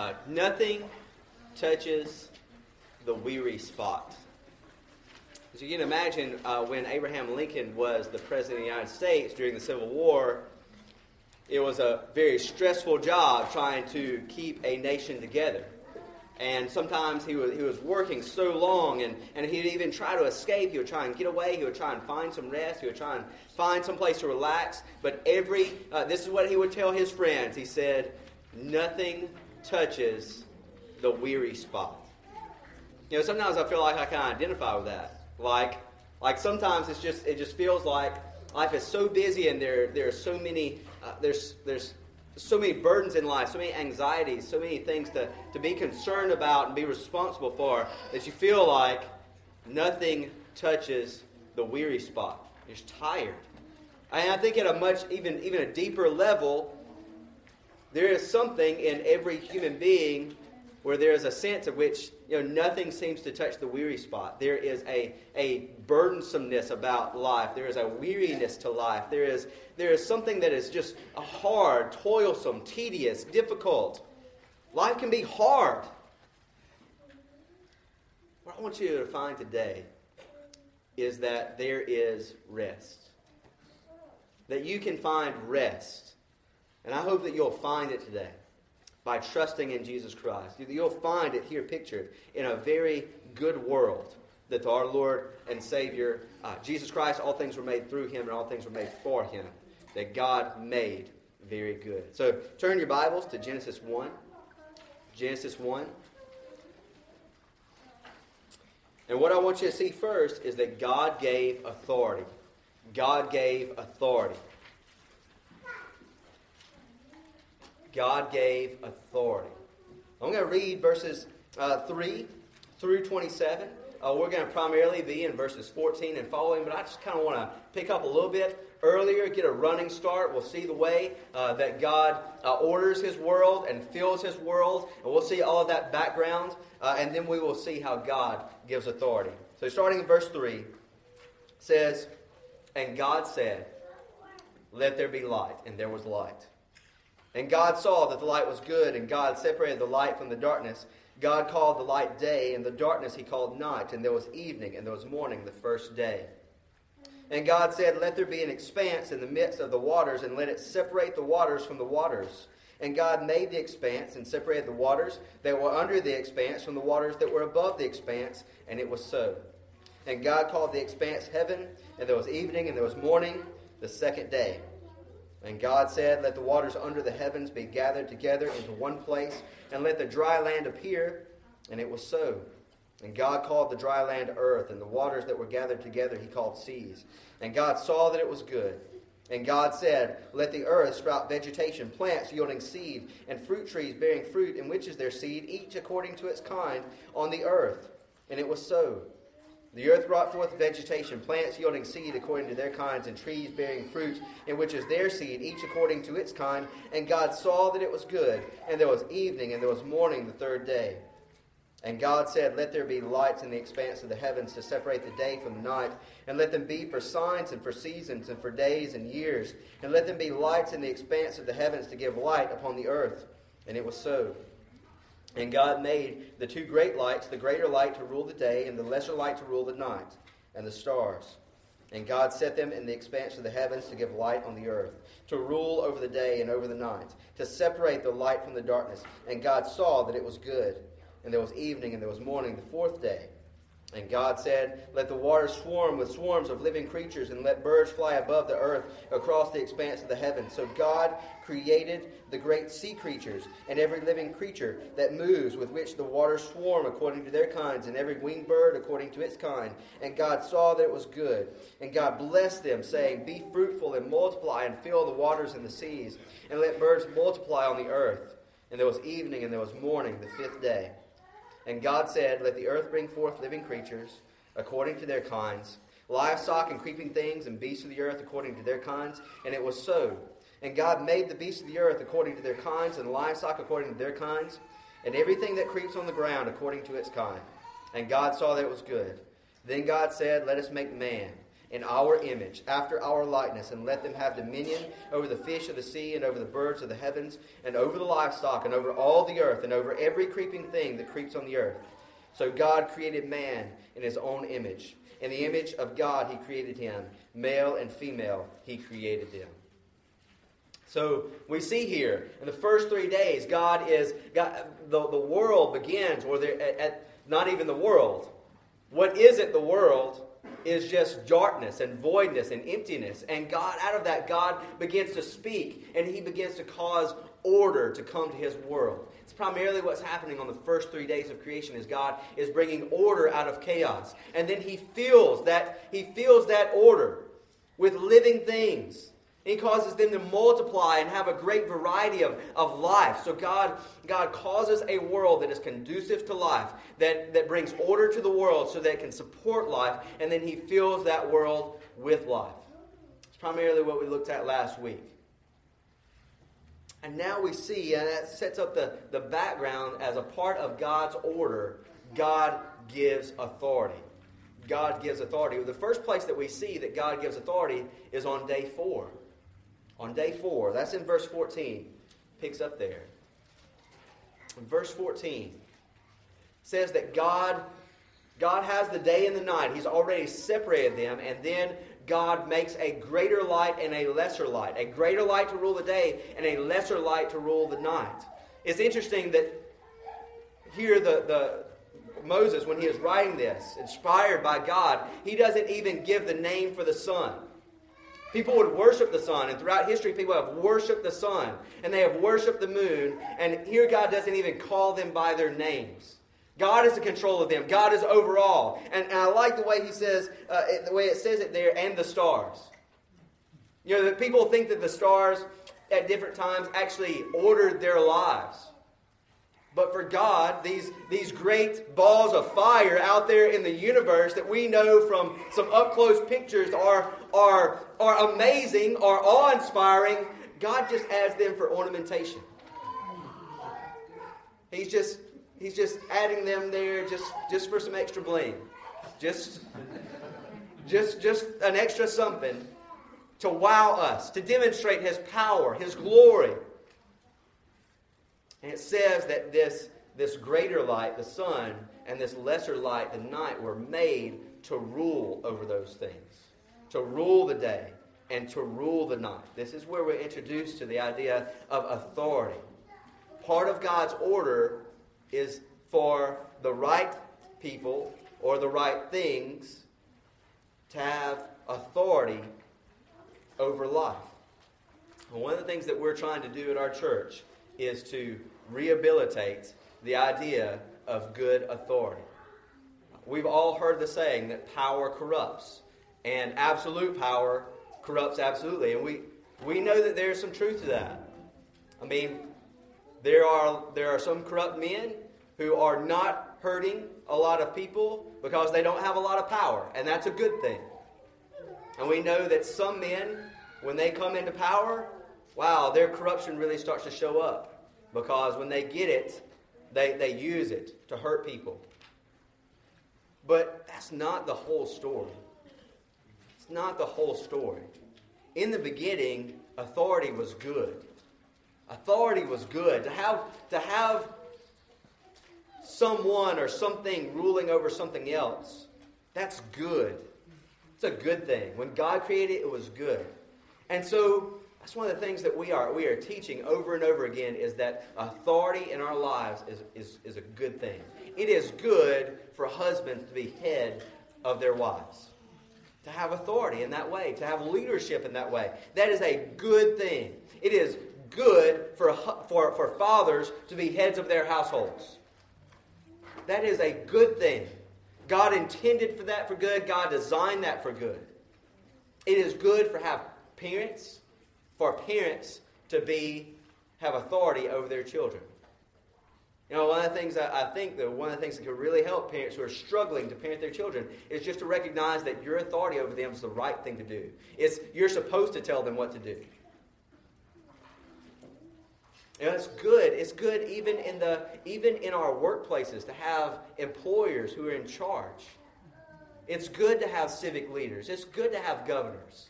Uh, nothing touches the weary spot. As you can imagine, uh, when Abraham Lincoln was the President of the United States during the Civil War, it was a very stressful job trying to keep a nation together. And sometimes he was, he was working so long, and, and he'd even try to escape. He would try and get away. He would try and find some rest. He would try and find some place to relax. But every, uh, this is what he would tell his friends. He said, Nothing touches the weary spot. You know, sometimes I feel like I of identify with that. Like, like sometimes it's just, it just feels like life is so busy and there, there are so many, uh, there's, there's so many burdens in life, so many anxieties, so many things to, to be concerned about and be responsible for that you feel like nothing touches the weary spot. You're tired. And I think at a much, even, even a deeper level, there is something in every human being where there is a sense of which you know nothing seems to touch the weary spot. There is a, a burdensomeness about life. There is a weariness to life. There is there is something that is just hard, toilsome, tedious, difficult. Life can be hard. What I want you to find today is that there is rest. That you can find rest. And I hope that you'll find it today by trusting in Jesus Christ. You'll find it here pictured in a very good world that our Lord and Savior, uh, Jesus Christ, all things were made through him and all things were made for him, that God made very good. So turn your Bibles to Genesis 1. Genesis 1. And what I want you to see first is that God gave authority. God gave authority. God gave authority. I'm going to read verses uh, 3 through 27. Uh, we're going to primarily be in verses 14 and following, but I just kind of want to pick up a little bit earlier, get a running start. We'll see the way uh, that God uh, orders His world and fills His world, and we'll see all of that background, uh, and then we will see how God gives authority. So, starting in verse 3, says, And God said, Let there be light, and there was light. And God saw that the light was good, and God separated the light from the darkness. God called the light day, and the darkness he called night. And there was evening, and there was morning the first day. And God said, Let there be an expanse in the midst of the waters, and let it separate the waters from the waters. And God made the expanse and separated the waters that were under the expanse from the waters that were above the expanse, and it was so. And God called the expanse heaven, and there was evening, and there was morning the second day. And God said, Let the waters under the heavens be gathered together into one place, and let the dry land appear. And it was so. And God called the dry land earth, and the waters that were gathered together he called seas. And God saw that it was good. And God said, Let the earth sprout vegetation, plants yielding seed, and fruit trees bearing fruit, in which is their seed, each according to its kind, on the earth. And it was so. The earth brought forth vegetation, plants yielding seed according to their kinds, and trees bearing fruit, in which is their seed, each according to its kind. And God saw that it was good. And there was evening, and there was morning the third day. And God said, Let there be lights in the expanse of the heavens to separate the day from the night, and let them be for signs and for seasons and for days and years. And let them be lights in the expanse of the heavens to give light upon the earth. And it was so. And God made the two great lights, the greater light to rule the day, and the lesser light to rule the night, and the stars. And God set them in the expanse of the heavens to give light on the earth, to rule over the day and over the night, to separate the light from the darkness. And God saw that it was good. And there was evening and there was morning the fourth day. And God said, Let the waters swarm with swarms of living creatures, and let birds fly above the earth across the expanse of the heavens. So God created the great sea creatures, and every living creature that moves, with which the waters swarm according to their kinds, and every winged bird according to its kind. And God saw that it was good. And God blessed them, saying, Be fruitful and multiply, and fill the waters and the seas, and let birds multiply on the earth. And there was evening, and there was morning, the fifth day. And God said, Let the earth bring forth living creatures according to their kinds, livestock and creeping things, and beasts of the earth according to their kinds. And it was so. And God made the beasts of the earth according to their kinds, and livestock according to their kinds, and everything that creeps on the ground according to its kind. And God saw that it was good. Then God said, Let us make man in our image, after our likeness, and let them have dominion over the fish of the sea, and over the birds of the heavens, and over the livestock, and over all the earth, and over every creeping thing that creeps on the earth. So God created man in his own image. In the image of God, he created him. Male and female, he created them. So we see here in the first three days, God is God, the, the world begins, or at, at, not even the world. What isn't the world is just darkness and voidness and emptiness. And God, out of that, God begins to speak and He begins to cause order to come to His world. It's primarily what's happening on the first three days of creation is God is bringing order out of chaos. And then He fills that, He fills that order with living things. He causes them to multiply and have a great variety of, of life. So God, God causes a world that is conducive to life, that, that brings order to the world so that it can support life, and then He fills that world with life. It's primarily what we looked at last week. And now we see, and that sets up the, the background as a part of God's order, God gives authority. God gives authority. The first place that we see that God gives authority is on day four on day four. That's in verse 14. Picks up there. In verse 14 says that God God has the day and the night. He's already separated them, and then God makes a greater light and a lesser light. A greater light to rule the day and a lesser light to rule the night. It's interesting that here the, the Moses, when he is writing this, inspired by God, he doesn't even give the name for the sun. People would worship the sun, and throughout history, people have worshiped the sun, and they have worshiped the moon, and here God doesn't even call them by their names. God is in control of them. God is over all. And, and I like the way he says, uh, the way it says it there, and the stars. You know, people think that the stars at different times actually ordered their lives. But for God, these, these great balls of fire out there in the universe that we know from some up close pictures are, are, are amazing, are awe inspiring, God just adds them for ornamentation. He's just, he's just adding them there just, just for some extra bling. Just, just, just an extra something to wow us, to demonstrate His power, His glory. And it says that this, this greater light, the sun, and this lesser light, the night, were made to rule over those things, to rule the day and to rule the night. This is where we're introduced to the idea of authority. Part of God's order is for the right people or the right things to have authority over life. One of the things that we're trying to do at our church is to rehabilitate the idea of good authority. We've all heard the saying that power corrupts, and absolute power corrupts absolutely. And we, we know that there's some truth to that. I mean, there are, there are some corrupt men who are not hurting a lot of people because they don't have a lot of power, and that's a good thing. And we know that some men, when they come into power, wow, their corruption really starts to show up because when they get it, they, they use it to hurt people. But that's not the whole story. It's not the whole story. In the beginning, authority was good. Authority was good. To have, to have someone or something ruling over something else, that's good. It's a good thing. When God created it, it was good. And so that's one of the things that we are we are teaching over and over again is that authority in our lives is, is, is a good thing. It is good for husbands to be head of their wives. To have authority in that way, to have leadership in that way. That is a good thing. It is good for, for, for fathers to be heads of their households. That is a good thing. God intended for that for good. God designed that for good. It is good for have parents for parents to be have authority over their children. You know, one of the things I think that one of the things that can really help parents who are struggling to parent their children is just to recognize that your authority over them is the right thing to do. It's you're supposed to tell them what to do. You know, it's good. It's good even in the even in our workplaces to have employers who are in charge. It's good to have civic leaders. It's good to have governors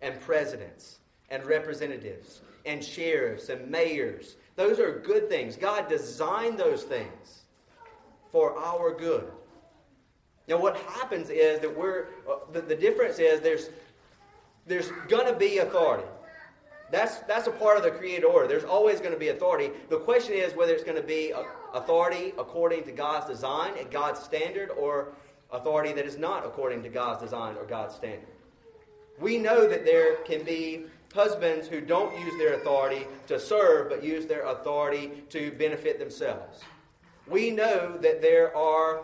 and presidents and representatives and sheriffs and mayors. Those are good things. God designed those things for our good. Now, what happens is that we're, uh, the, the difference is there's, there's going to be authority. That's, that's a part of the created order. There's always going to be authority. The question is whether it's going to be authority according to God's design and God's standard or authority that is not according to God's design or God's standard. We know that there can be husbands who don't use their authority to serve but use their authority to benefit themselves. We know that there are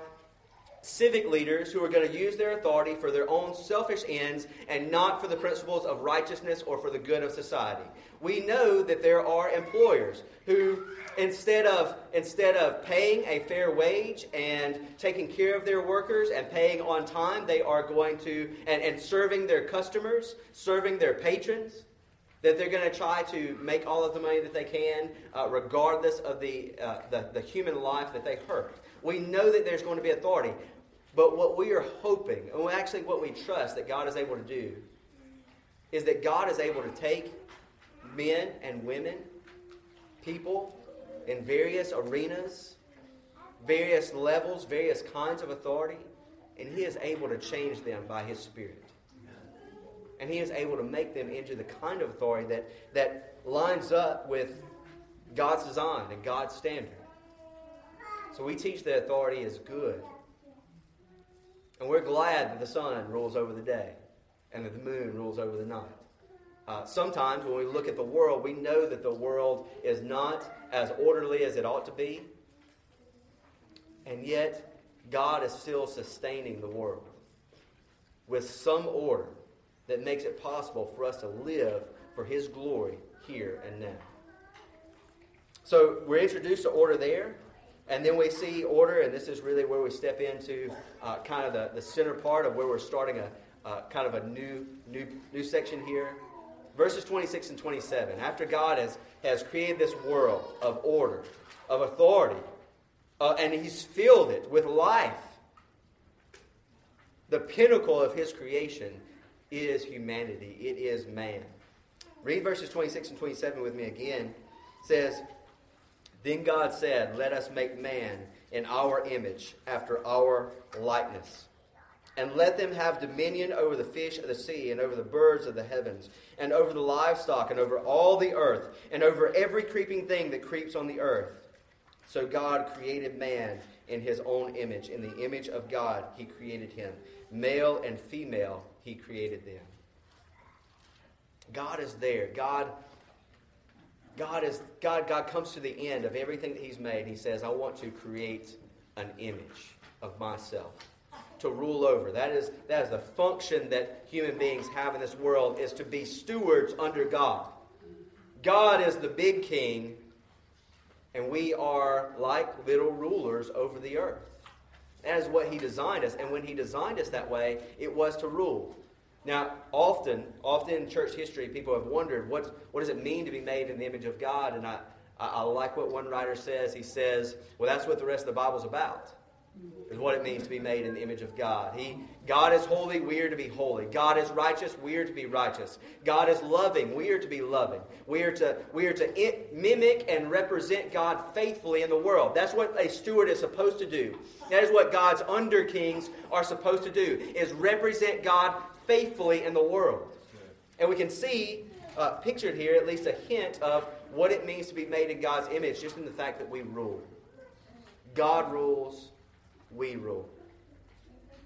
civic leaders who are going to use their authority for their own selfish ends and not for the principles of righteousness or for the good of society. We know that there are employers who instead of instead of paying a fair wage and taking care of their workers and paying on time, they are going to and, and serving their customers, serving their patrons, that they're going to try to make all of the money that they can, uh, regardless of the, uh, the, the human life that they hurt. We know that there's going to be authority. But what we are hoping, and actually what we trust that God is able to do, is that God is able to take men and women, people in various arenas, various levels, various kinds of authority, and He is able to change them by His Spirit. And He is able to make them into the kind of authority that, that lines up with God's design and God's standard. So we teach that authority is good and we're glad that the sun rules over the day and that the moon rules over the night. Uh, sometimes when we look at the world, we know that the world is not as orderly as it ought to be. And yet, God is still sustaining the world with some order that makes it possible for us to live for His glory here and now. So we're introduced to order there. And then we see order, and this is really where we step into uh, kind of the, the center part of where we're starting a uh, kind of a new, new, new section here. Verses 26 and 27. After God has, has created this world of order, of authority, uh, and He's filled it with life, the pinnacle of His creation is humanity, it is man. Read verses 26 and 27 with me again. It says, then God said, Let us make man in our image, after our likeness. And let them have dominion over the fish of the sea, and over the birds of the heavens, and over the livestock, and over all the earth, and over every creeping thing that creeps on the earth. So God created man in his own image. In the image of God, he created him. Male and female, he created them. God is there. God God is God, God comes to the end of everything that He's made. He says, I want to create an image of myself to rule over. That is, that is the function that human beings have in this world is to be stewards under God. God is the big king, and we are like little rulers over the earth. Is what he designed us. And when he designed us that way, it was to rule. Now, often, often in church history, people have wondered what, what does it mean to be made in the image of God? And I, I, I like what one writer says. He says, well, that's what the rest of the Bible's about, is what it means to be made in the image of God. He, God is holy, we are to be holy. God is righteous, we are to be righteous. God is loving, we are to be loving. We are to, we are to mimic and represent God faithfully in the world. That's what a steward is supposed to do. That is what God's under kings are supposed to do, is represent God faithfully in the world. And we can see uh, pictured here at least a hint of what it means to be made in God's image just in the fact that we rule. God rules, we rule.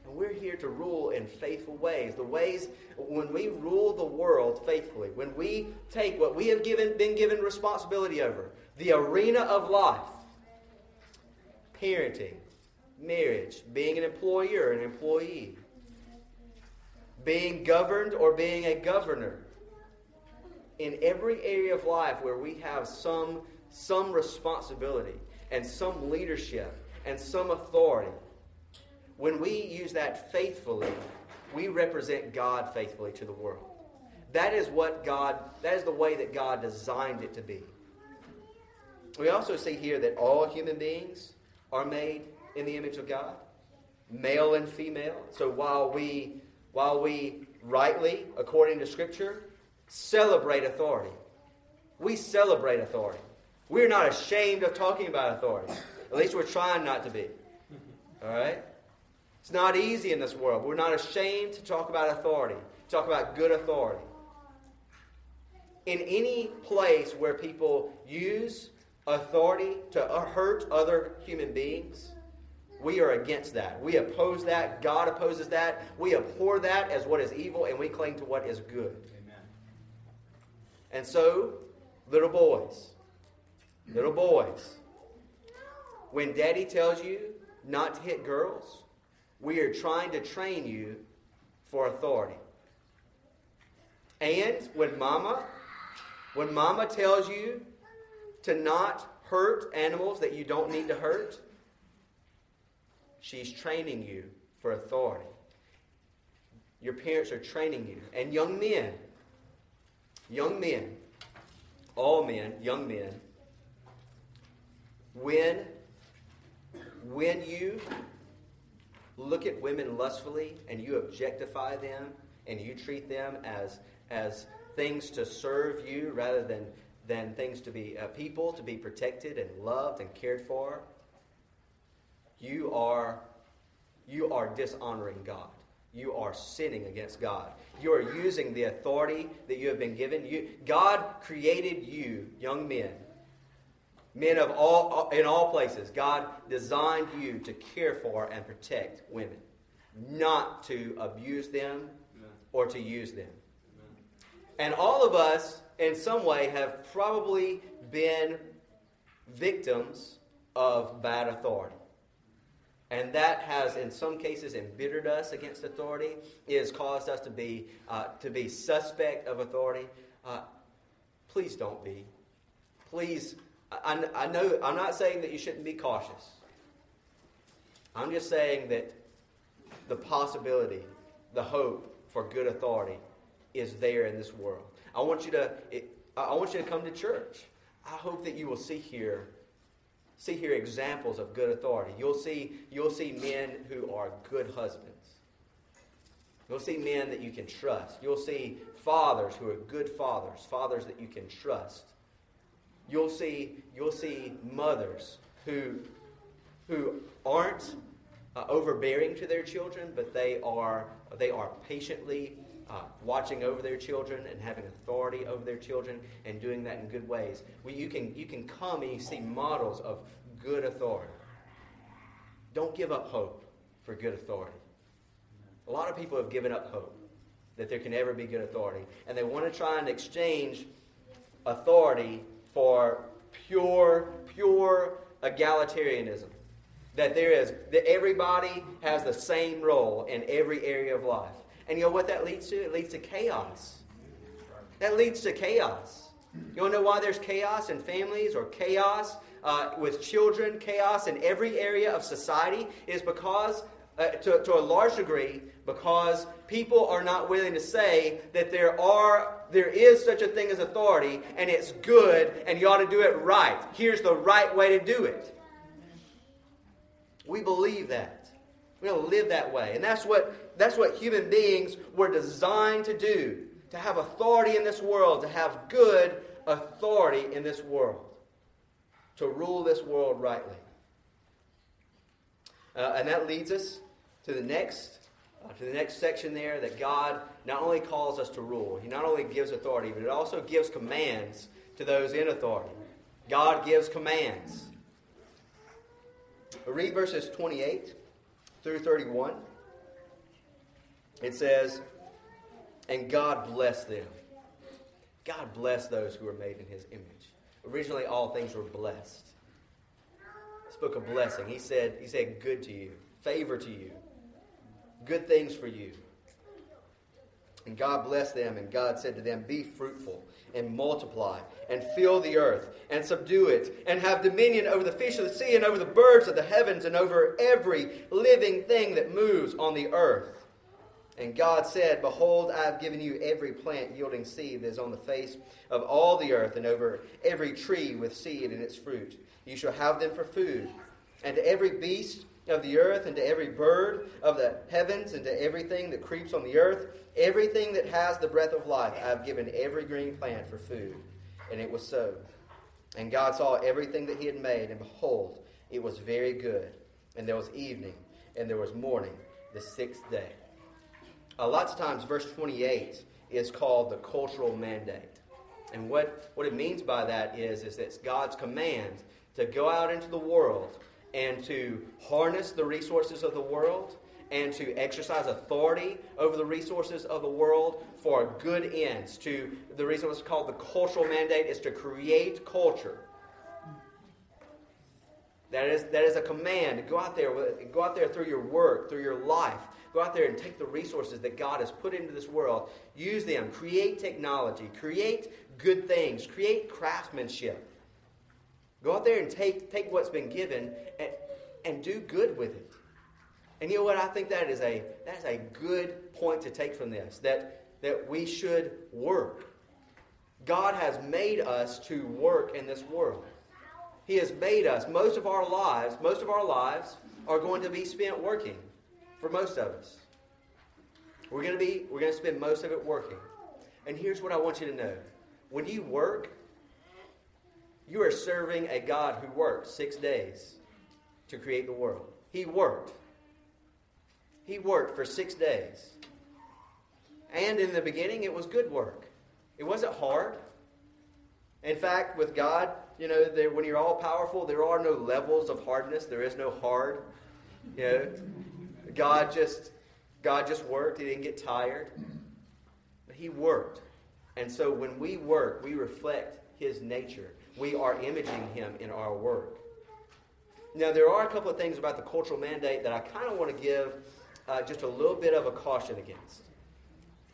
And we're here to rule in faithful ways. The ways when we rule the world faithfully, when we take what we have given, been given responsibility over, the arena of life, parenting, marriage, being an employer, an employee, being governed or being a governor. In every area of life where we have some, some responsibility and some leadership and some authority, when we use that faithfully, we represent God faithfully to the world. That is what God, that is the way that God designed it to be. We also see here that all human beings are made in the image of God. male and female. So while we, while we rightly, according to Scripture, celebrate authority, we celebrate authority. We're not ashamed of talking about authority. At least we're trying not to be. Mm-hmm. All right? It's not easy in this world. We're not ashamed to talk about authority, talk about good authority. In any place where people use authority to hurt other human beings, we are against that. We oppose that. God opposes that. We abhor that as what is evil, and we cling to what is good. Amen. And so, little boys, little boys, when daddy tells you not to hit girls, we are trying to train you for authority. And when mama, when mama tells you to not hurt animals that you don't need to hurt, she's training you for authority. Your parents are training you. And young men, young men, all men, young men, when when you look at women lustfully and you objectify them and you treat them as, as things to serve you rather than, than things to be uh, people to be protected and loved and cared for, you are, you are dishonoring God. You are sinning against God. You are using the authority that you have been given. You, God created you, young men, Men of all in all places, God designed you to care for and protect women, not to abuse them or to use them. And all of us, in some way, have probably been victims of bad authority. And that has, in some cases, embittered us against authority. It has caused us to be, uh, to be suspect of authority. Uh, please don't be. Please I, I know, I'm not saying that you shouldn't be cautious. I'm just saying that the possibility, the hope for good authority is there in this world. I want you to, it, I want you to come to church. I hope that you will see here, see here examples of good authority. You'll see, you'll see men who are good husbands. You'll see men that you can trust. You'll see fathers who are good fathers, fathers that you can trust. You'll see, you'll see mothers who, who aren't uh, overbearing to their children, but they are, they are patiently uh, watching over their children and having authority over their children and doing that in good ways. Well, you, can, you can come and you see models of good authority. Don't give up hope for good authority. A lot of people have given up hope that there can ever be good authority, and they want to try and exchange authority for pure, pure egalitarianism. That there is, that everybody has the same role in every area of life. And you know what that leads to? It leads to chaos. That leads to chaos. You want to know why there's chaos in families or chaos uh, with children, chaos in every area of society? Is because, uh, to, to a large degree, because people are not willing to say that there are there is such a thing as authority and it's good and you ought to do it right. Here's the right way to do it. We believe that. We don't live that way. And that's what that's what human beings were designed to do. To have authority in this world, to have good authority in this world. To rule this world rightly. Uh, and that leads us to the next uh, to the next section there that God not only calls us to rule, He not only gives authority, but it also gives commands to those in authority. God gives commands. read verses 28 through 31. It says, And God blessed them. God blessed those who were made in His image. Originally, all things were blessed. Spoke of blessing. He said, He said, good to you, favor to you good things for you. And God blessed them, and God said to them, Be fruitful and multiply, and fill the earth, and subdue it, and have dominion over the fish of the sea, and over the birds of the heavens, and over every living thing that moves on the earth. And God said, Behold, I have given you every plant yielding seed that is on the face of all the earth, and over every tree with seed in its fruit. You shall have them for food. and to every beast of the earth, and to every bird of the heavens, and to everything that creeps on the earth, everything that has the breath of life, I have given every green plant for food. And it was so. And God saw everything that he had made, and behold, it was very good. And there was evening, and there was morning, the sixth day. Uh, lots of times, verse 28 is called the cultural mandate. And what, what it means by that is, is it's God's command to go out into the world and to harness the resources of the world and to exercise authority over the resources of the world for good ends. To the reason it's called the cultural mandate is to create culture. That is, that is a command go out there, go out there through your work, through your life. Go out there and take the resources that God has put into this world, use them, create technology, create good things, create craftsmanship. Go out there and take, take what's been given and, and do good with it. And you know what? I think that is a that is a good point to take from this. That that we should work. God has made us to work in this world. He has made us. Most of our lives, most of our lives are going to be spent working. For most of us. We're going to be we're going to spend most of it working. And here's what I want you to know. When you work, you are serving a God who worked 6 days to create the world. He worked. He worked for 6 days. And in the beginning, it was good work. It wasn't hard. In fact, with God, you know, there, when you're all powerful, there are no levels of hardness. There is no hard. You know, God just God just worked. He didn't get tired. But he worked. And so when we work, we reflect his nature. We are imaging him in our work. Now, there are a couple of things about the cultural mandate that I kind of want to give uh, just a little bit of a caution against.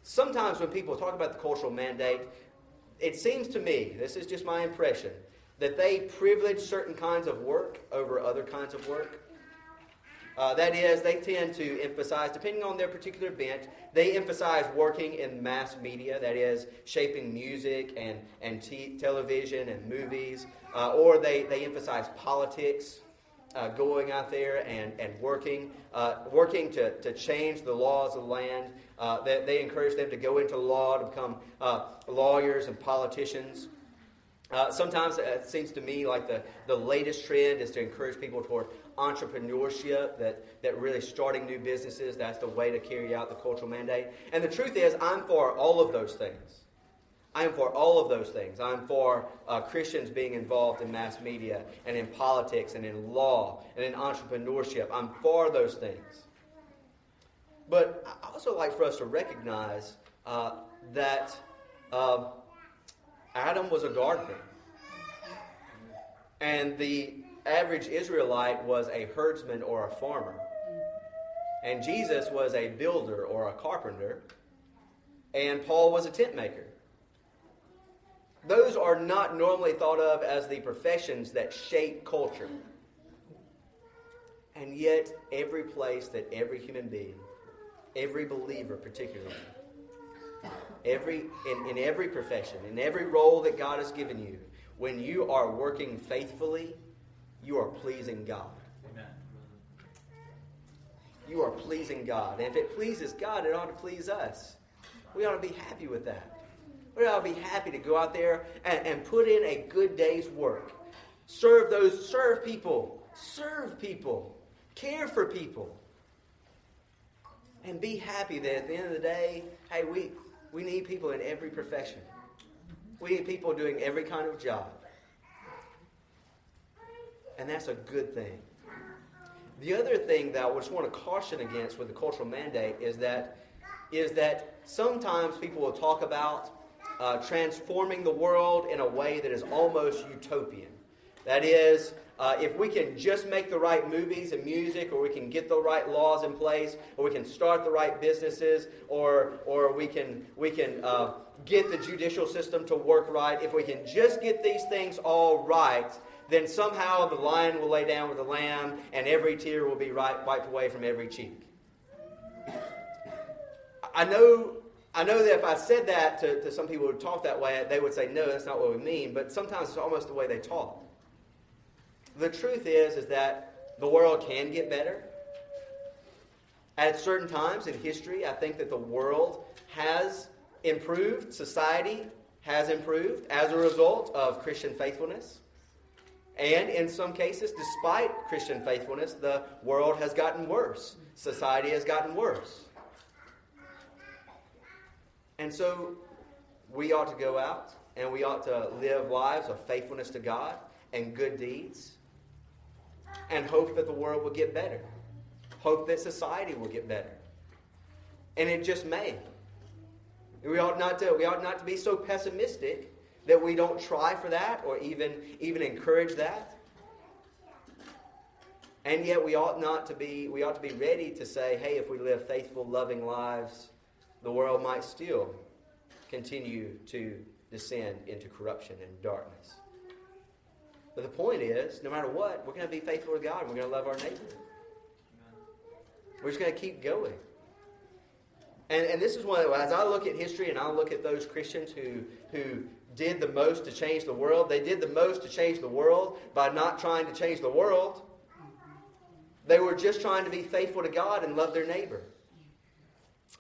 Sometimes when people talk about the cultural mandate, it seems to me, this is just my impression, that they privilege certain kinds of work over other kinds of work. Uh, that is, they tend to emphasize, depending on their particular bent, they emphasize working in mass media, that is, shaping music and, and t- television and movies, uh, or they, they emphasize politics, uh, going out there and, and working, uh, working to, to change the laws of the land. Uh, they, they, encourage them to go into law, to become uh, lawyers and politicians. Uh, sometimes it seems to me like the, the latest trend is to encourage people toward entrepreneurship, that, that really starting new businesses, that's the way to carry out the cultural mandate. And the truth is, I'm for all of those things. I am for all of those things. I'm for uh, Christians being involved in mass media and in politics and in law and in entrepreneurship. I'm for those things. But I also like for us to recognize uh, that uh, Adam was a gardener. And the average Israelite was a herdsman or a farmer. And Jesus was a builder or a carpenter. And Paul was a tent maker those are not normally thought of as the professions that shape culture. And yet, every place that every human being, every believer particularly, every, in, in every profession, in every role that God has given you, when you are working faithfully, you are pleasing God. Amen. You are pleasing God. And if it pleases God, it ought to please us. We ought to be happy with that. We ought to be happy to go out there and, and put in a good day's work. Serve those, serve people, serve people, care for people. And be happy that at the end of the day, hey, we, we need people in every profession. We need people doing every kind of job. And that's a good thing. The other thing that I just want to caution against with the cultural mandate is that is that sometimes people will talk about uh, transforming the world in a way that is almost utopian. That is, uh, if we can just make the right movies and music, or we can get the right laws in place, or we can start the right businesses, or, or we can, we can uh, get the judicial system to work right, if we can just get these things all right, then somehow the lion will lay down with the lamb, and every tear will be right, wiped away from every cheek. I know I know that if I said that to, to some people who talk that way, they would say, no, that's not what we mean. But sometimes it's almost the way they talk. The truth is, is that the world can get better. At certain times in history, I think that the world has improved, society has improved as a result of Christian faithfulness. And in some cases, despite Christian faithfulness, the world has gotten worse. Society has gotten worse. And so we ought to go out and we ought to live lives of faithfulness to God and good deeds and hope that the world will get better. Hope that society will get better. And it just may. We ought not to, we ought not to be so pessimistic that we don't try for that or even, even encourage that. And yet we ought not to be we ought to be ready to say, hey, if we live faithful, loving lives, the world might still continue to descend into corruption and darkness. But the point is, no matter what, we're going to be faithful to God and we're going to love our neighbor. We're just going to keep going. And, and this is one, as I look at history and I look at those Christians who, who did the most to change the world, they did the most to change the world by not trying to change the world. They were just trying to be faithful to God and love their neighbor.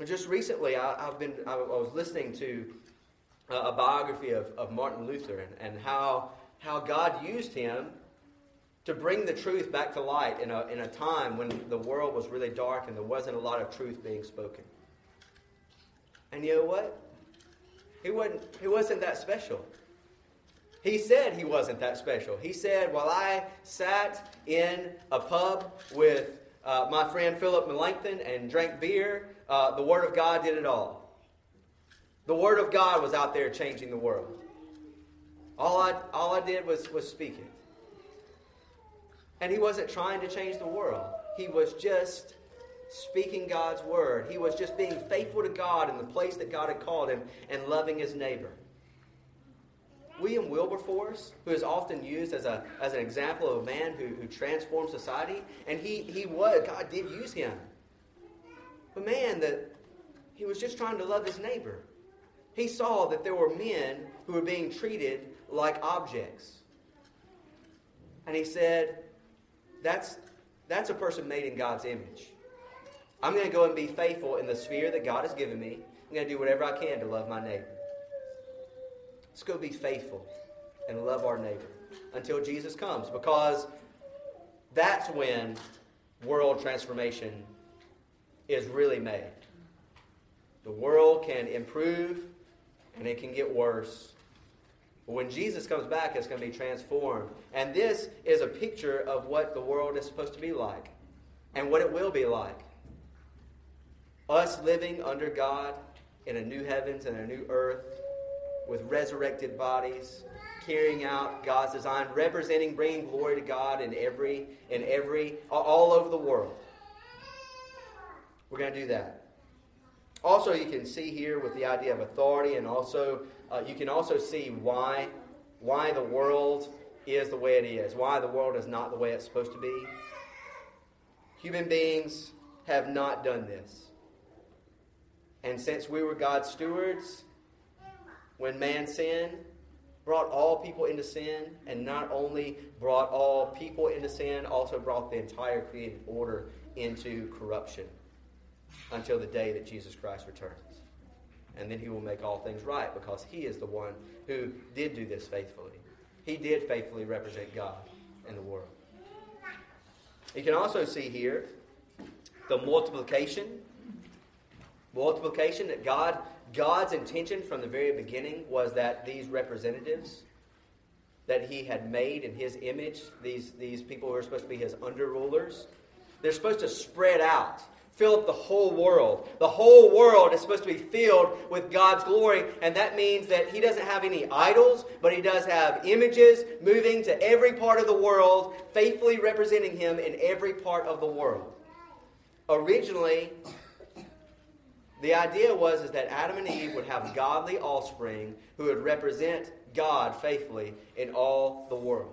Just recently, I, have been I was listening to a biography of, of Martin Luther and, and how, how God used him to bring the truth back to light in a, in a time when the world was really dark and there wasn't a lot of truth being spoken. And you know what? He wasn't, he wasn't that special. He said he wasn't that special. He said, while I sat in a pub with uh, my friend Philip Melanchthon and drank beer, uh, the Word of God did it all. The Word of God was out there changing the world. All I, all I did was, was speak it. And he wasn't trying to change the world. He was just speaking God's word. He was just being faithful to God in the place that God had called him and loving his neighbor. William Wilberforce, who is often used as, a, as an example of a man who, who transformed society, and he, he was, God did use him. But man, that he was just trying to love his neighbor. He saw that there were men who were being treated like objects. And he said, that's, that's a person made in God's image. I'm going to go and be faithful in the sphere that God has given me. I'm going to do whatever I can to love my neighbor. Let's go be faithful and love our neighbor until Jesus comes because that's when world transformation is really made. The world can improve and it can get worse. But when Jesus comes back, it's going to be transformed. And this is a picture of what the world is supposed to be like and what it will be like. Us living under God in a new heavens and a new earth with resurrected bodies, carrying out God's design, representing, bringing glory to God in every, in every, all over the world. We're going to do that. Also, you can see here with the idea of authority, and also uh, you can also see why, why the world is the way it is, why the world is not the way it's supposed to be. Human beings have not done this. And since we were God's stewards, when man sinned, brought all people into sin, and not only brought all people into sin, also brought the entire created order into corruption until the day that Jesus Christ returns. And then he will make all things right because he is the one who did do this faithfully. He did faithfully represent God in the world. You can also see here the multiplication multiplication that God God's intention from the very beginning was that these representatives that he had made in his image, these, these people who are supposed to be his under rulers, they're supposed to spread out, fill up the whole world. The whole world is supposed to be filled with God's glory, and that means that he doesn't have any idols, but he does have images moving to every part of the world, faithfully representing him in every part of the world. Originally, the idea was is that Adam and Eve would have godly offspring who would represent God faithfully in all the world.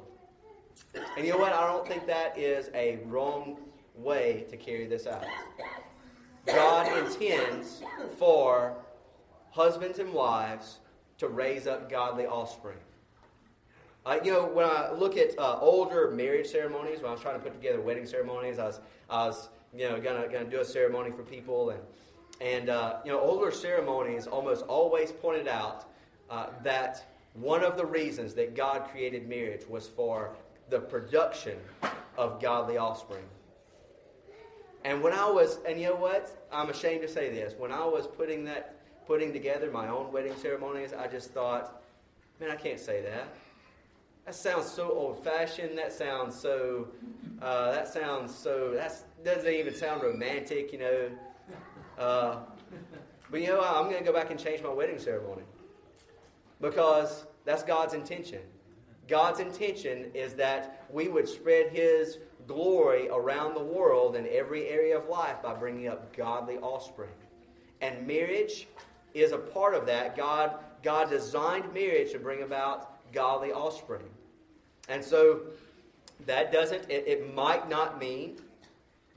And you know what? I don't think that is a wrong way to carry this out. God intends for husbands and wives to raise up godly offspring. Uh, you know, when I look at uh, older marriage ceremonies, when I was trying to put together wedding ceremonies, I was, I was you know, gonna, gonna do a ceremony for people, and and uh, you know, older ceremonies almost always pointed out uh, that one of the reasons that God created marriage was for the production of godly offspring. And when I was, and you know what? I'm ashamed to say this. When I was putting that, putting together my own wedding ceremonies, I just thought, man, I can't say that. That sounds so old-fashioned. That sounds so. Uh, that sounds so. That doesn't even sound romantic, you know. Uh, but you know, what? I'm going to go back and change my wedding ceremony because that's God's intention. God's intention is that we would spread His glory around the world in every area of life by bringing up godly offspring. And marriage is a part of that. God, God designed marriage to bring about godly offspring. And so that doesn't, it, it might not mean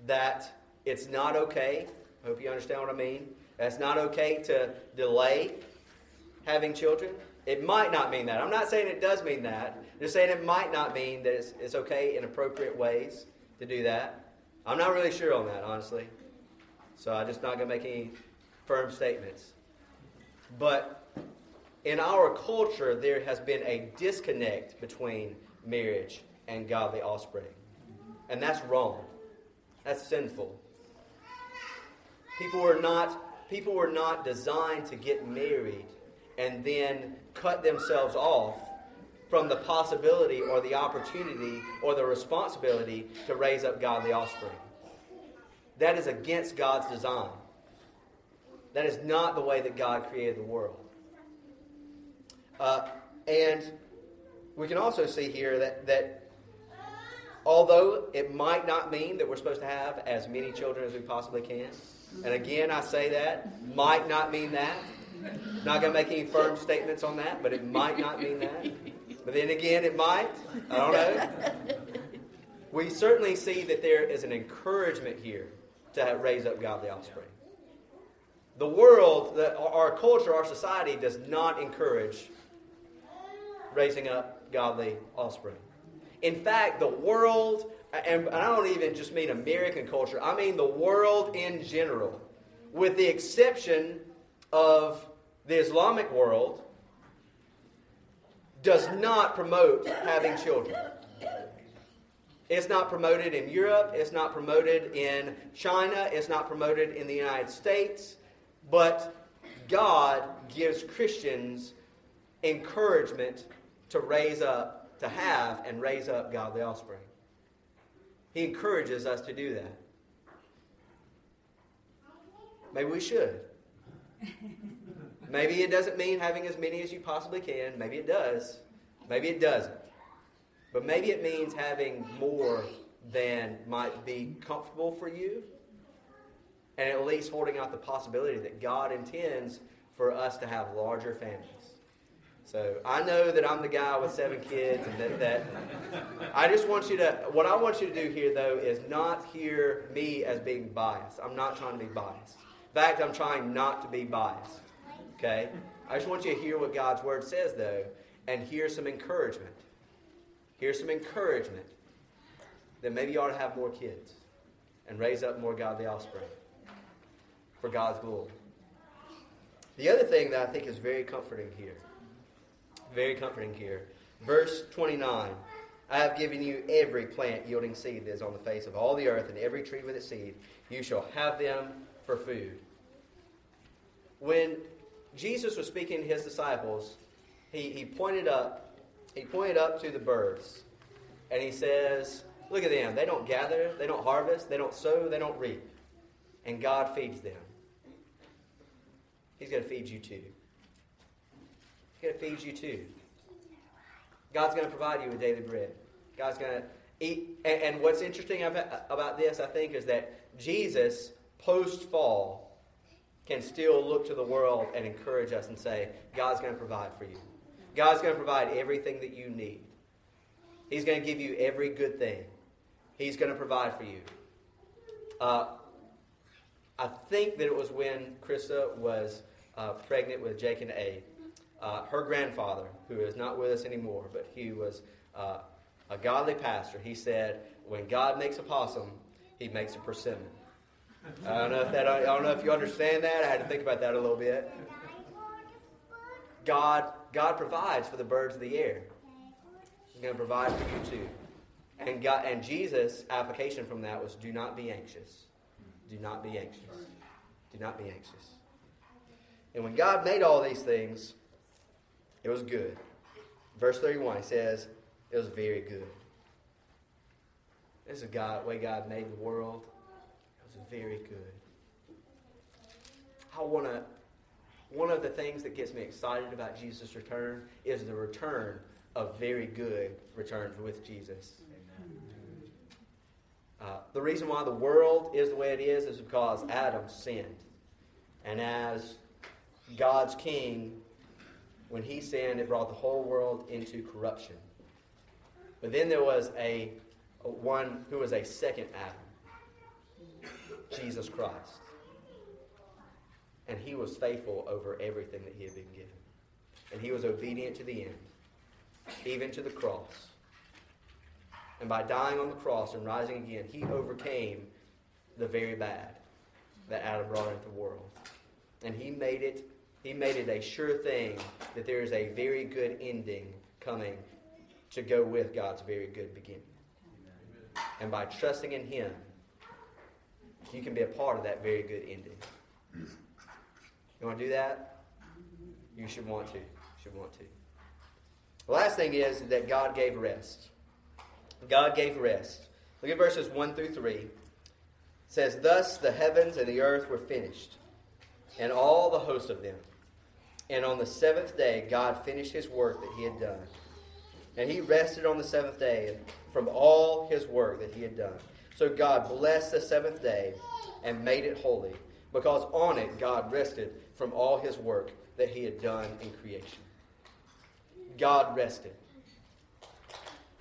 that it's not okay. Hope you understand what I mean. That's not okay to delay having children. It might not mean that. I'm not saying it does mean that. I'm just saying it might not mean that it's, it's okay in appropriate ways to do that. I'm not really sure on that, honestly. So I'm just not going to make any firm statements. But in our culture, there has been a disconnect between marriage and godly offspring. And that's wrong. That's sinful. People were not, people were not designed to get married and then cut themselves off from the possibility or the opportunity or the responsibility to raise up godly offspring. That is against God's design. That is not the way that God created the world. Uh, and we can also see here that, that although it might not mean that we're supposed to have as many children as we possibly can, and again, I say that, might not mean that. Not going to make any firm statements on that, but it might not mean that. But then again, it might. I don't know. We certainly see that there is an encouragement here to raise up godly offspring. The world, the, our culture, our society does not encourage raising up godly offspring. In fact, the world, and I don't even just mean American culture, I mean the world in general, with the exception of the Islamic world, does not promote having children. It's not promoted in Europe, it's not promoted in China, it's not promoted in the United States, but God gives Christians encouragement to raise up, to have and raise up godly offspring. He encourages us to do that. Maybe we should. Maybe it doesn't mean having as many as you possibly can. Maybe it does. Maybe it doesn't. But maybe it means having more than might be comfortable for you. And at least holding out the possibility that God intends for us to have larger families. So I know that I'm the guy with seven kids, and that, that I just want you to. What I want you to do here, though, is not hear me as being biased. I'm not trying to be biased. In fact, I'm trying not to be biased. Okay? I just want you to hear what God's Word says, though, and hear some encouragement. Hear some encouragement that maybe you ought to have more kids and raise up more godly offspring for God's glory. The other thing that I think is very comforting here, very comforting here, verse 29 I have given you every plant yielding seed that is on the face of all the earth, and every tree with its seed. You shall have them for food. When Jesus was speaking to his disciples, he, he pointed up, he pointed up to the birds, and he says, Look at them. They don't gather, they don't harvest, they don't sow, they don't reap. And God feeds them. He's going to feed you too. Going to feed you too. God's going to provide you with daily bread. God's going to eat. And, and what's interesting about, this, I think, is that Jesus, post fall, can still look to the world and encourage us and say, God's going to provide for you. God's going to provide everything that you need. He's going to give you every good thing. He's going to provide for you. Uh, I think that it was when Krista was uh, pregnant with Jake and A. uh, her grandfather, who is not with us anymore, but he was uh, a godly pastor, he said, when God makes a possum, he makes a persimmon. I don't know if that. I don't know if you understand that. I had to think about that a little bit. God, God provides for the birds of the air. He's going to provide for you too. And God, and Jesus' application from that was, "Do not be anxious. Do not be anxious. Do not be anxious." And when God made all these things, it was good. Verse 31 he says, It was very good. This is God, way God made the world. It was very good. I want to. One of the things that gets me excited about Jesus' return is the return of very good returns with Jesus. Uh, the reason why the world is the way it is is because Adam sinned. And as God's king, when he sinned, it brought the whole world into corruption. But then there was a, a one who was a second Adam, Jesus Christ. And he was faithful over everything that he had been given. And he was obedient to the end, even to the cross. And by dying on the cross and rising again, he overcame the very bad that Adam brought into the world. And he made it he made it a sure thing that there is a very good ending coming to go with God's very good beginning. And by trusting in Him, you can be a part of that very good ending. You want to do that? You should want to. You should want to. The last thing is that God gave rest. God gave rest. Look at verses 1 through 3. It says, Thus the heavens and the earth were finished, and all the host of them. And on the seventh day, God finished his work that he had done. And he rested on the seventh day from all his work that he had done. So God blessed the seventh day and made it holy, because on it God rested from all his work that he had done in creation. God rested.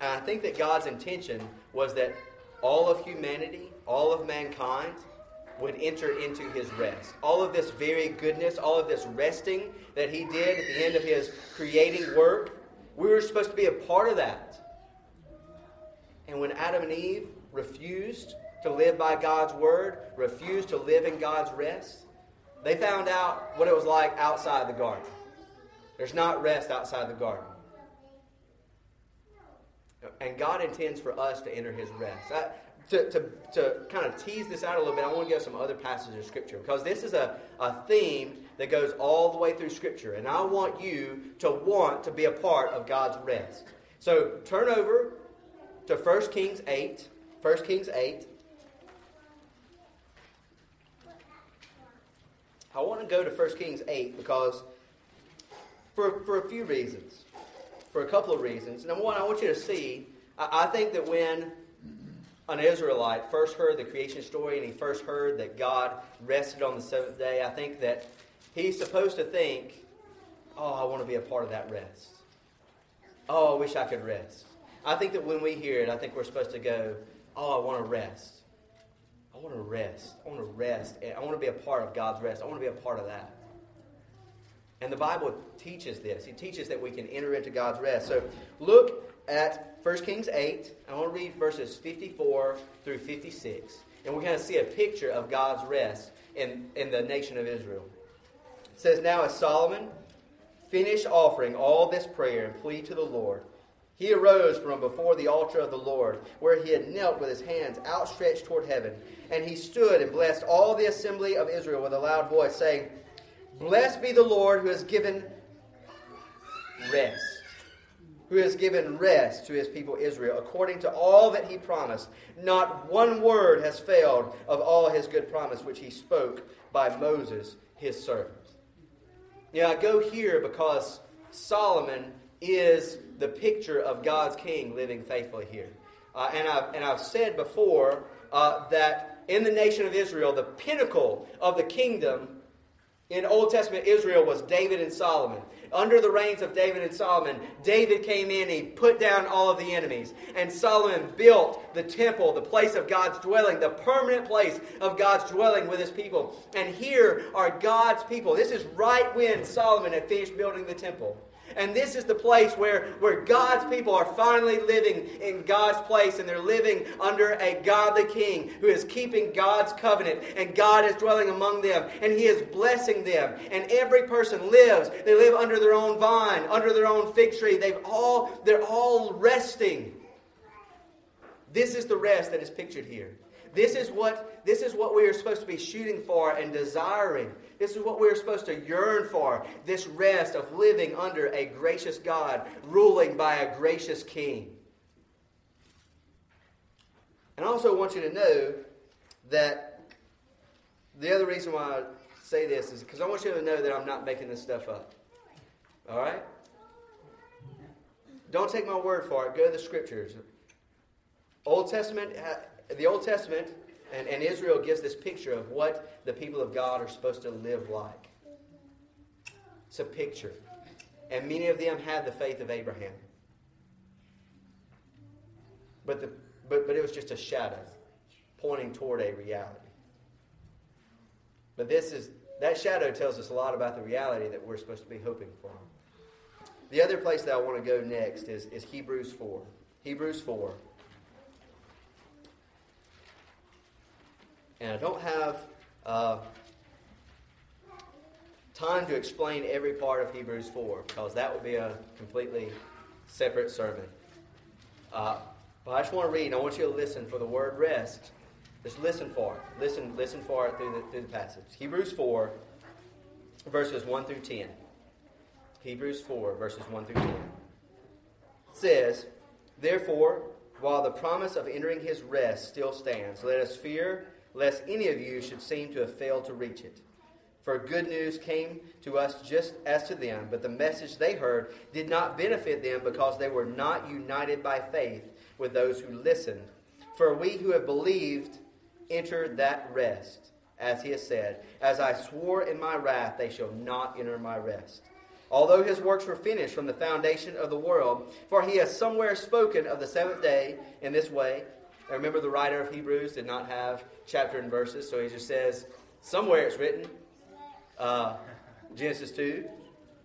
And I think that God's intention was that all of humanity, all of mankind, would enter into his rest. All of this very goodness, all of this resting that he did at the end of his creating work, we were supposed to be a part of that. And when Adam and Eve refused to live by God's word, refused to live in God's rest, they found out what it was like outside the garden. There's not rest outside the garden. And God intends for us to enter his rest. To, to, to kind of tease this out a little bit, I want to give some other passages of Scripture because this is a, a theme that goes all the way through Scripture. And I want you to want to be a part of God's rest. So turn over to 1 Kings 8. 1 Kings 8. I want to go to 1 Kings 8 because for, for a few reasons. For a couple of reasons. Number one, I want you to see, I, I think that when an Israelite first heard the creation story and he first heard that God rested on the seventh day, I think that he's supposed to think, oh, I want to be a part of that rest. Oh, I wish I could rest. I think that when we hear it, I think we're supposed to go, oh, I want to rest. I want to rest. I want to rest. I want to be a part of God's rest. I want to be a part of that. And the Bible teaches this. It teaches that we can enter into God's rest. So look at 1 Kings 8. I want to read verses 54 through 56. And we're going to see a picture of God's rest in, in the nation of Israel. It says, Now as Solomon finished offering all this prayer and plea to the Lord, he arose from before the altar of the Lord, where he had knelt with his hands outstretched toward heaven. And he stood and blessed all the assembly of Israel with a loud voice, saying, Blessed be the Lord who has given rest who has given rest to his people Israel, according to all that he promised. Not one word has failed of all his good promise, which he spoke by Moses, his servant. Now, I go here because Solomon is the picture of God's king living faithfully here. Uh, and, I've, and I've said before uh, that in the nation of Israel, the pinnacle of the kingdom In Old Testament Israel was David and Solomon. Under the reigns of David and Solomon, David came in, he put down all of the enemies. And Solomon built the temple, the place of God's dwelling, the permanent place of God's dwelling with his people. And here are God's people. This is right when Solomon had finished building the temple. And this is the place where, where God's people are finally living in God's place and they're living under a godly king who is keeping God's covenant and God is dwelling among them and he is blessing them. And every person lives, they live under their own vine, under their own fig tree. They've all, they're all resting. This is the rest that is pictured here. This is what this is what we are supposed to be shooting for and desiring. This is what we're supposed to yearn for. This rest of living under a gracious God, ruling by a gracious king. And I also want you to know that the other reason why I say this is because I want you to know that I'm not making this stuff up. All right? Don't take my word for it. Go to the scriptures. Old Testament the Old Testament and, and Israel gives this picture of what the people of God are supposed to live like. It's a picture. And many of them had the faith of Abraham. But, the, but, but it was just a shadow pointing toward a reality. But this is that shadow tells us a lot about the reality that we're supposed to be hoping for. The other place that I want to go next is, is Hebrews 4. Hebrews 4. And I don't have uh, time to explain every part of Hebrews 4 because that would be a completely separate sermon. Uh, but I just want to read. I want you to listen for the word rest. Just listen for it. Listen, listen for it through the, through the passage. Hebrews 4, verses 1 through 10. Hebrews 4, verses 1 through 10. says, Therefore, while the promise of entering his rest still stands, let us fear lest any of you should seem to have failed to reach it. For good news came to us just as to them, but the message they heard did not benefit them because they were not united by faith with those who listened. For we who have believed enter that rest, as he has said, As I swore in my wrath, they shall not enter my rest. Although his works were finished from the foundation of the world, for he has somewhere spoken of the seventh day in this way. I remember the writer of Hebrews did not have chapter and verses, so he just says, somewhere it's written, uh, Genesis 2,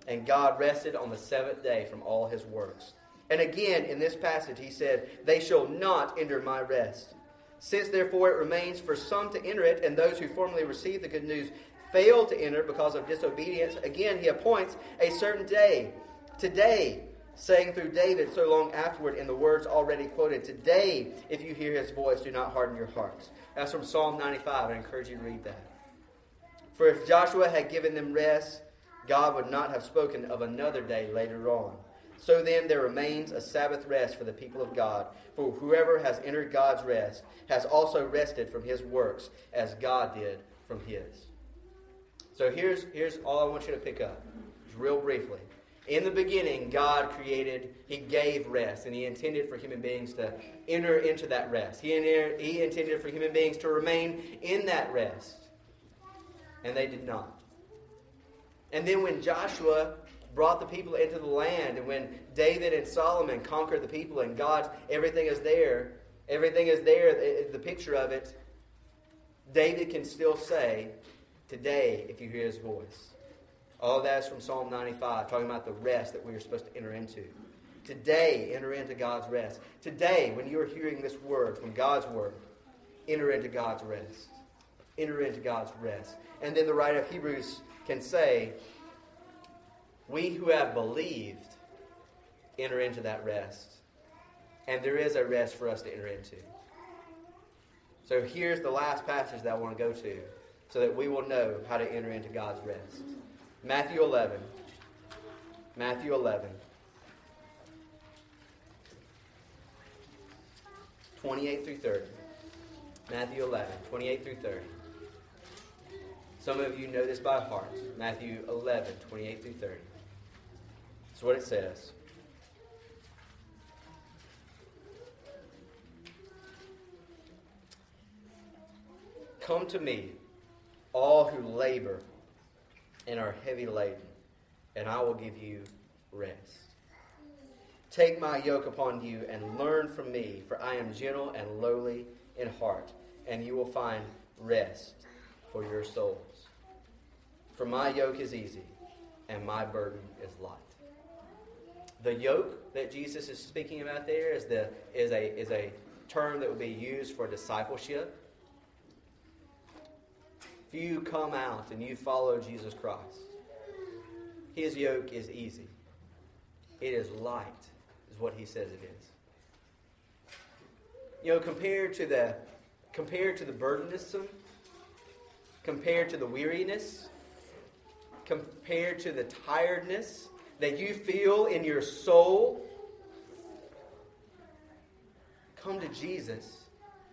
and God rested on the seventh day from all his works. And again, in this passage, he said, They shall not enter my rest. Since therefore it remains for some to enter it, and those who formerly received the good news fail to enter because of disobedience, again he appoints a certain day. Today, saying through David so long afterward in the words already quoted, Today, if you hear his voice, do not harden your hearts. That's from Psalm 95. I encourage you to read that. For if Joshua had given them rest, God would not have spoken of another day later on. So then, there remains a Sabbath rest for the people of God. For whoever has entered God's rest has also rested from his works, as God did from his. So here's, here's all I want you to pick up, just real briefly. In the beginning, God created, He gave rest, and He intended for human beings to enter into that rest. He, he intended for human beings to remain in that rest, and they did not. And then when Joshua brought the people into the land, and when David and Solomon conquered the people, and God's everything is there, everything is there, the picture of it, David can still say, Today, if you hear his voice. All that is from Psalm 95, talking about the rest that we are supposed to enter into. Today, enter into God's rest. Today, when you are hearing this word from God's word, enter into God's rest. Enter into God's rest. And then the writer of Hebrews can say, We who have believed enter into that rest. And there is a rest for us to enter into. So here's the last passage that I want to go to so that we will know how to enter into God's rest. Matthew 11. Matthew 11. 28 through 30. Matthew 11, 28 through 30. Some of you know this by heart. Matthew 11, 28 through 30. That's what it says. Come to me, all who labor and are heavy laden, and I will give you rest. Take my yoke upon you and learn from me, for I am gentle and lowly in heart, and you will find rest for your souls. For my yoke is easy, and my burden is light. The yoke that Jesus is speaking about there is, the, is, a, is a term that would be used for discipleship. If you come out and you follow Jesus Christ, his yoke is easy. It is light, is what he says it is. You know, compared to the compared to the burdensome, compared to the weariness, compared to the tiredness that you feel in your soul, come to Jesus.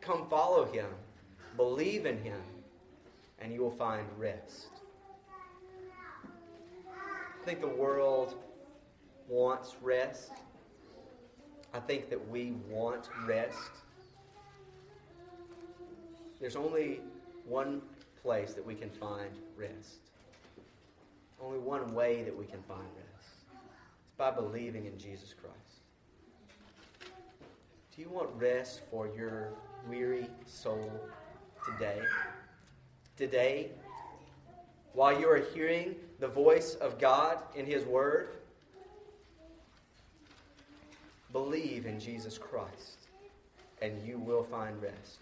Come follow him. Believe in him. And you will find rest. I think the world wants rest. I think that we want rest. There's only one place that we can find rest. Only one way that we can find rest. It's by believing in Jesus Christ. Do you want rest for your weary soul today? Today, while you are hearing the voice of God in His Word, believe in Jesus Christ, and you will find rest.